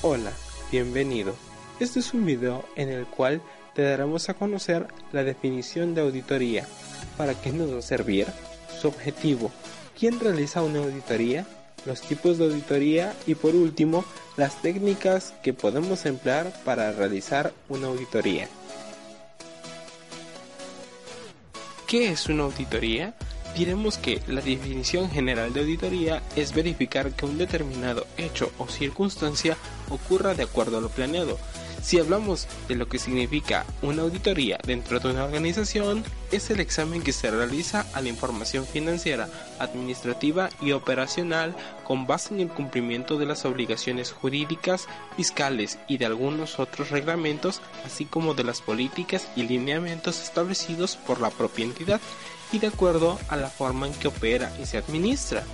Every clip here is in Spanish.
Hola, bienvenido. Este es un video en el cual te daremos a conocer la definición de auditoría, para qué nos va a servir, su objetivo, quién realiza una auditoría, los tipos de auditoría y por último las técnicas que podemos emplear para realizar una auditoría. ¿Qué es una auditoría? Diremos que la definición general de auditoría es verificar que un determinado hecho o circunstancia ocurra de acuerdo a lo planeado. Si hablamos de lo que significa una auditoría dentro de una organización, es el examen que se realiza a la información financiera, administrativa y operacional con base en el cumplimiento de las obligaciones jurídicas, fiscales y de algunos otros reglamentos, así como de las políticas y lineamientos establecidos por la propia entidad y de acuerdo a la forma en que opera y se administra.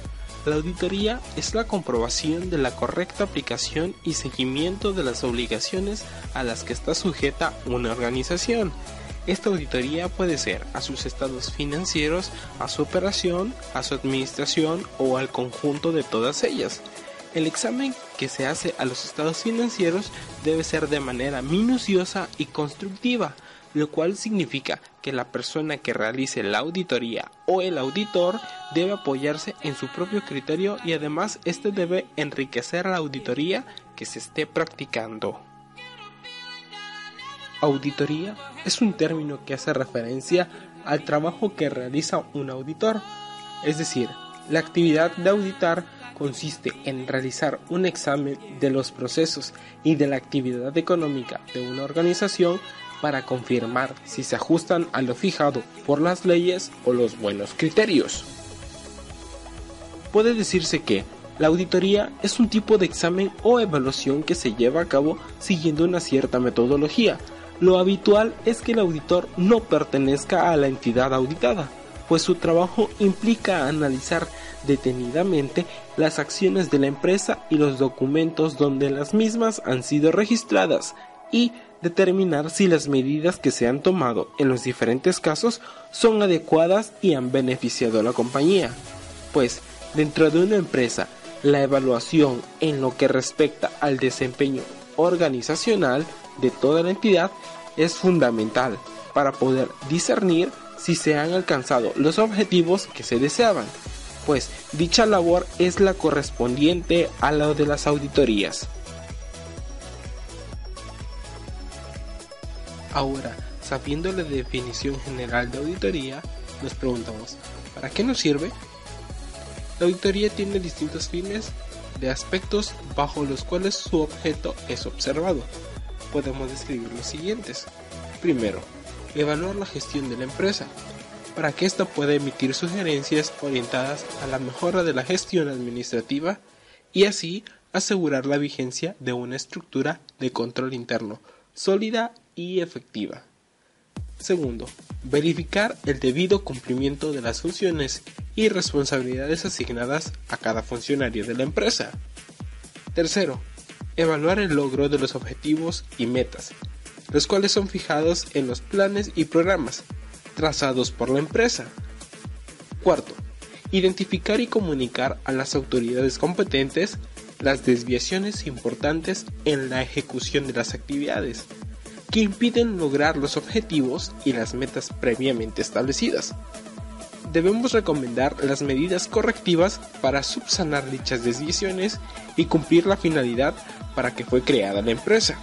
La auditoría es la comprobación de la correcta aplicación y seguimiento de las obligaciones a las que está sujeta una organización. Esta auditoría puede ser a sus estados financieros, a su operación, a su administración o al conjunto de todas ellas. El examen que se hace a los estados financieros debe ser de manera minuciosa y constructiva, lo cual significa que la persona que realice la auditoría o el auditor debe apoyarse en su propio criterio y además este debe enriquecer la auditoría que se esté practicando. Auditoría es un término que hace referencia al trabajo que realiza un auditor, es decir, la actividad de auditar consiste en realizar un examen de los procesos y de la actividad económica de una organización para confirmar si se ajustan a lo fijado por las leyes o los buenos criterios. Puede decirse que la auditoría es un tipo de examen o evaluación que se lleva a cabo siguiendo una cierta metodología. Lo habitual es que el auditor no pertenezca a la entidad auditada, pues su trabajo implica analizar detenidamente las acciones de la empresa y los documentos donde las mismas han sido registradas y determinar si las medidas que se han tomado en los diferentes casos son adecuadas y han beneficiado a la compañía. Pues, dentro de una empresa, la evaluación en lo que respecta al desempeño organizacional de toda la entidad es fundamental para poder discernir si se han alcanzado los objetivos que se deseaban, pues dicha labor es la correspondiente a la de las auditorías. Ahora, sabiendo la definición general de auditoría, nos preguntamos, ¿para qué nos sirve? La auditoría tiene distintos fines de aspectos bajo los cuales su objeto es observado. Podemos describir los siguientes. Primero, evaluar la gestión de la empresa, para que ésta pueda emitir sugerencias orientadas a la mejora de la gestión administrativa y así asegurar la vigencia de una estructura de control interno sólida y efectiva. Segundo, verificar el debido cumplimiento de las funciones y responsabilidades asignadas a cada funcionario de la empresa. Tercero, evaluar el logro de los objetivos y metas, los cuales son fijados en los planes y programas trazados por la empresa. Cuarto, identificar y comunicar a las autoridades competentes las desviaciones importantes en la ejecución de las actividades que impiden lograr los objetivos y las metas previamente establecidas. Debemos recomendar las medidas correctivas para subsanar dichas desviaciones y cumplir la finalidad para que fue creada la empresa.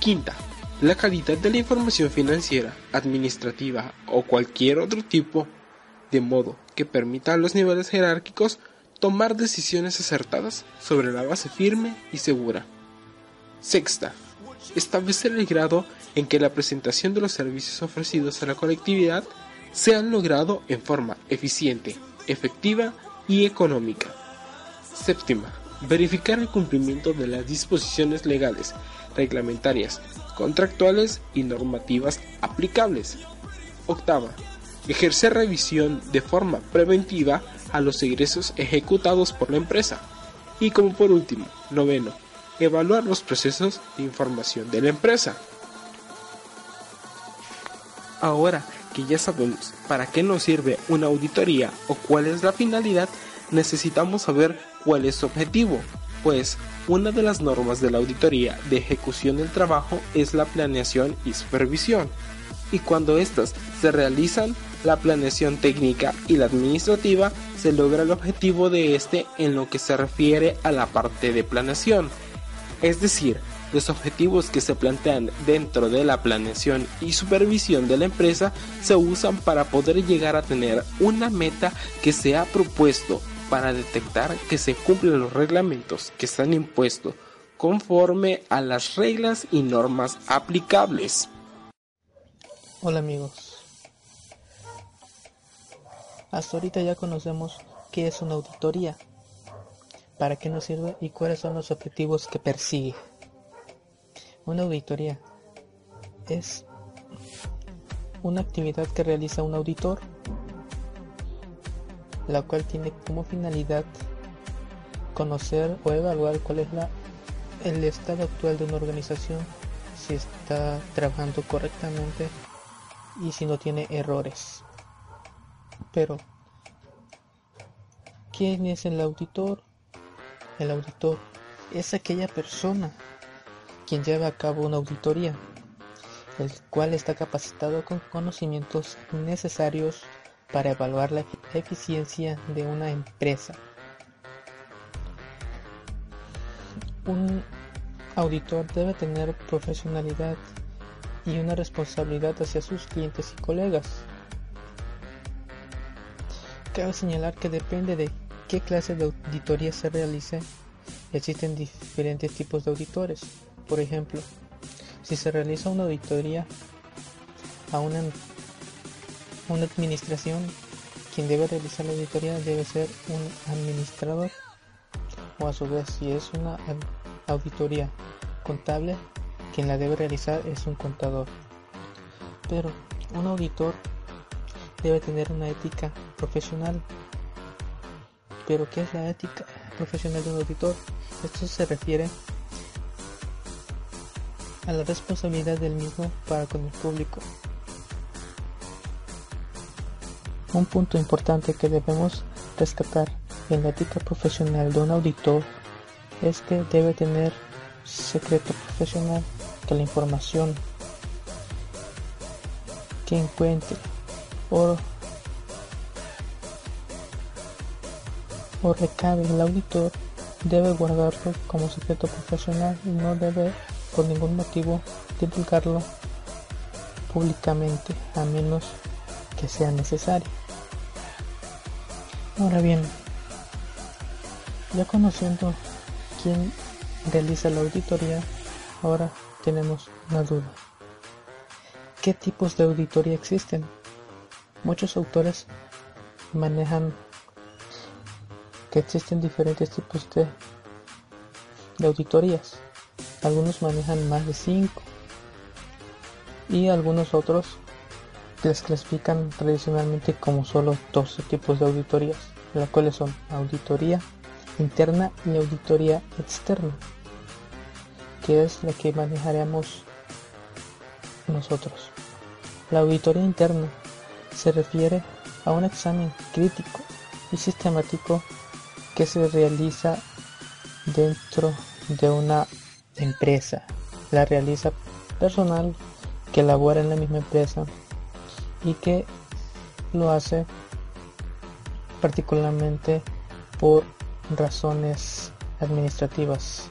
Quinta, la calidad de la información financiera, administrativa o cualquier otro tipo, de modo que permita a los niveles jerárquicos tomar decisiones acertadas sobre la base firme y segura. Sexta, establecer el grado en que la presentación de los servicios ofrecidos a la colectividad sean logrado en forma eficiente, efectiva y económica. Séptima, verificar el cumplimiento de las disposiciones legales, reglamentarias, contractuales y normativas aplicables. Octava, ejercer revisión de forma preventiva a los egresos ejecutados por la empresa. Y como por último, noveno, evaluar los procesos de información de la empresa. Ahora que ya sabemos para qué nos sirve una auditoría o cuál es la finalidad, necesitamos saber cuál es su objetivo. pues una de las normas de la auditoría de ejecución del trabajo es la planeación y supervisión, y cuando éstas se realizan, la planeación técnica y la administrativa se logra el objetivo de este en lo que se refiere a la parte de planeación, es decir, los objetivos que se plantean dentro de la planeación y supervisión de la empresa se usan para poder llegar a tener una meta que se ha propuesto para detectar que se cumplen los reglamentos que están impuestos conforme a las reglas y normas aplicables. Hola amigos. Hasta ahorita ya conocemos qué es una auditoría, para qué nos sirve y cuáles son los objetivos que persigue. Una auditoría es una actividad que realiza un auditor, la cual tiene como finalidad conocer o evaluar cuál es la, el estado actual de una organización, si está trabajando correctamente y si no tiene errores. Pero, ¿quién es el auditor? El auditor es aquella persona quien lleva a cabo una auditoría, el cual está capacitado con conocimientos necesarios para evaluar la eficiencia de una empresa. Un auditor debe tener profesionalidad y una responsabilidad hacia sus clientes y colegas. Cabe señalar que depende de qué clase de auditoría se realice, existen diferentes tipos de auditores. Por ejemplo, si se realiza una auditoría a una, una administración, quien debe realizar la auditoría debe ser un administrador o a su vez si es una auditoría contable, quien la debe realizar es un contador. Pero un auditor debe tener una ética profesional. Pero ¿qué es la ética profesional de un auditor? Esto se refiere a la responsabilidad del mismo para con el público. Un punto importante que debemos rescatar en la ética profesional de un auditor es que debe tener secreto profesional, que la información que encuentre o, o recabe el auditor debe guardarlo como secreto profesional y no debe por ningún motivo divulgarlo públicamente a menos que sea necesario. Ahora bien, ya conociendo quién realiza la auditoría, ahora tenemos una duda. ¿Qué tipos de auditoría existen? Muchos autores manejan que existen diferentes tipos de, auditorías. Algunos manejan más de 5 y algunos otros les clasifican tradicionalmente como solo 12 tipos de auditorías, las cuales son auditoría interna y auditoría externa, que es la que manejaremos nosotros. La auditoría interna se refiere a un examen crítico y sistemático que se realiza dentro de una empresa. La realiza personal que labora en la misma empresa y que lo hace particularmente por razones administrativas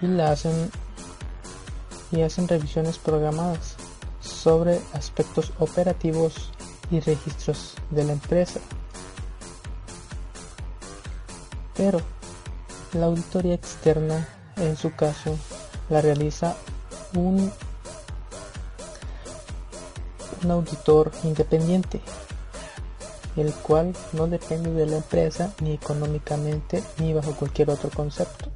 y la hacen y hacen revisiones programadas sobre aspectos operativos y registros de la empresa. Pero la auditoría externa en su caso la realiza un, auditor independiente, el cual no depende de la empresa ni económicamente ni bajo cualquier otro concepto.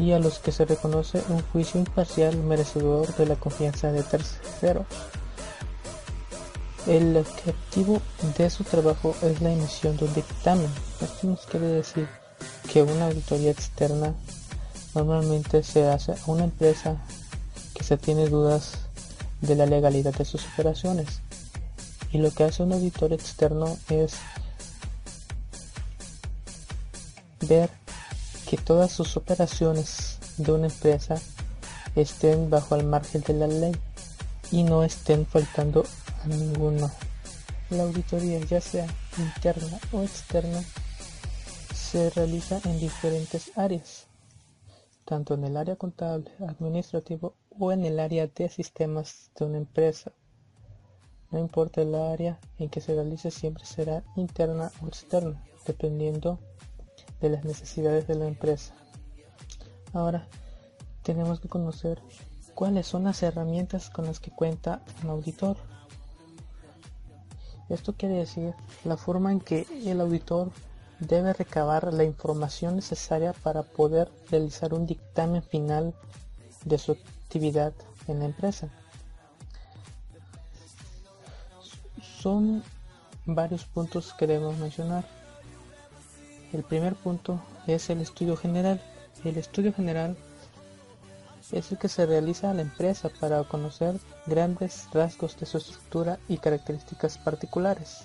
y a los que se reconoce un juicio imparcial merecedor de la confianza de terceros. El objetivo de su trabajo es la emisión de un dictamen. Esto nos quiere decir que una auditoría externa normalmente se hace a una empresa que se tiene dudas de la legalidad de sus operaciones. Y lo que hace un auditor externo es ver que todas sus operaciones de una empresa estén bajo el margen de la ley y no estén faltando a ninguno. La auditoría, ya sea interna o externa, se realiza en diferentes áreas, tanto en el área contable, administrativo o en el área de sistemas de una empresa. No importa el área en que se realice, siempre será interna o externa, dependiendo de las necesidades de la empresa. Ahora, tenemos que conocer cuáles son las herramientas con las que cuenta un auditor. Esto quiere decir la forma en que el auditor debe recabar la información necesaria para poder realizar un dictamen final de su actividad en la empresa. Son varios puntos que debemos mencionar. El primer punto es el estudio general. El estudio general es el que se realiza a la empresa para conocer grandes rasgos de su estructura y características particulares,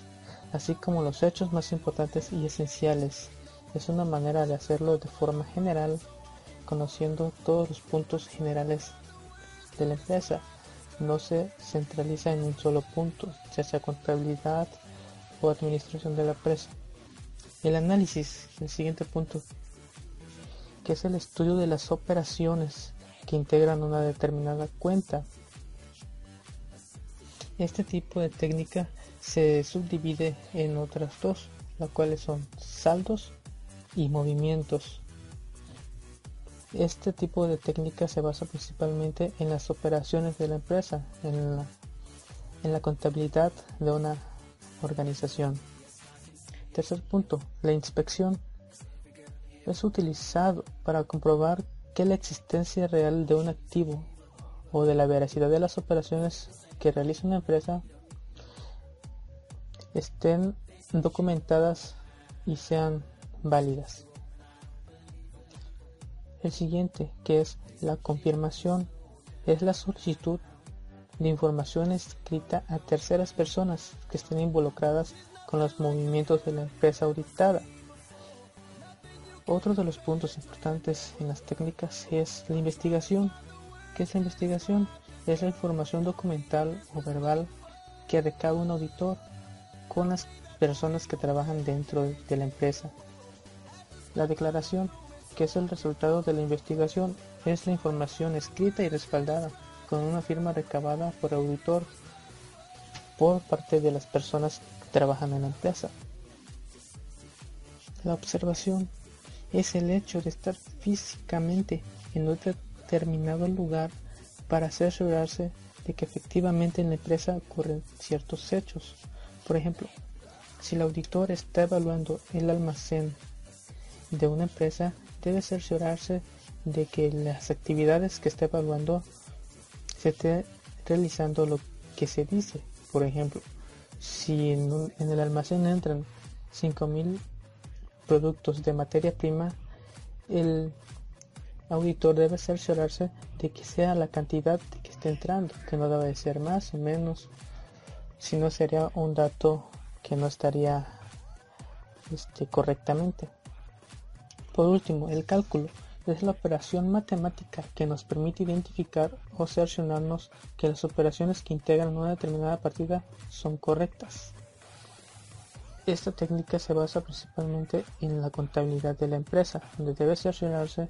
así como los hechos más importantes y esenciales. Es una manera de hacerlo de forma general, conociendo todos los puntos generales de la empresa. No se centraliza en un solo punto, ya sea contabilidad o administración de la empresa. El análisis, el siguiente punto, que es el estudio de las operaciones que integran una determinada cuenta. Este tipo de técnica se subdivide en otras dos, las cuales son saldos y movimientos. Este tipo de técnica se basa principalmente en las operaciones de la empresa, en la, en la contabilidad de una organización. Tercer punto, la inspección es utilizado para comprobar que la existencia real de un activo o de la veracidad de las operaciones que realiza una empresa estén documentadas y sean válidas. El siguiente, que es la confirmación, es la solicitud de información escrita a terceras personas que estén involucradas con los movimientos de la empresa auditada otro de los puntos importantes en las técnicas es la investigación. ¿Qué es la investigación? Es la información documental o verbal que recaba un auditor con las personas que trabajan dentro de la empresa. La declaración, que es el resultado de la investigación, es la información escrita y respaldada con una firma recabada por auditor por parte de las personas que trabajan en la empresa. La observación es el hecho de estar físicamente en un determinado lugar para asegurarse de que efectivamente en la empresa ocurren ciertos hechos. Por ejemplo, si el auditor está evaluando el almacén de una empresa, debe cerciorarse de que las actividades que está evaluando se esté realizando lo que se dice. Por ejemplo, si en, en el almacén entran 5.000 productos de materia prima, el auditor debe cerciorarse de que sea la cantidad que esté entrando, que no debe ser más o menos, si no sería un dato que no estaría este, correctamente. Por último, el cálculo es la operación matemática que nos permite identificar o cerciorarnos que las operaciones que integran una determinada partida son correctas. Esta técnica se basa principalmente en la contabilidad de la empresa, donde debe cerciorarse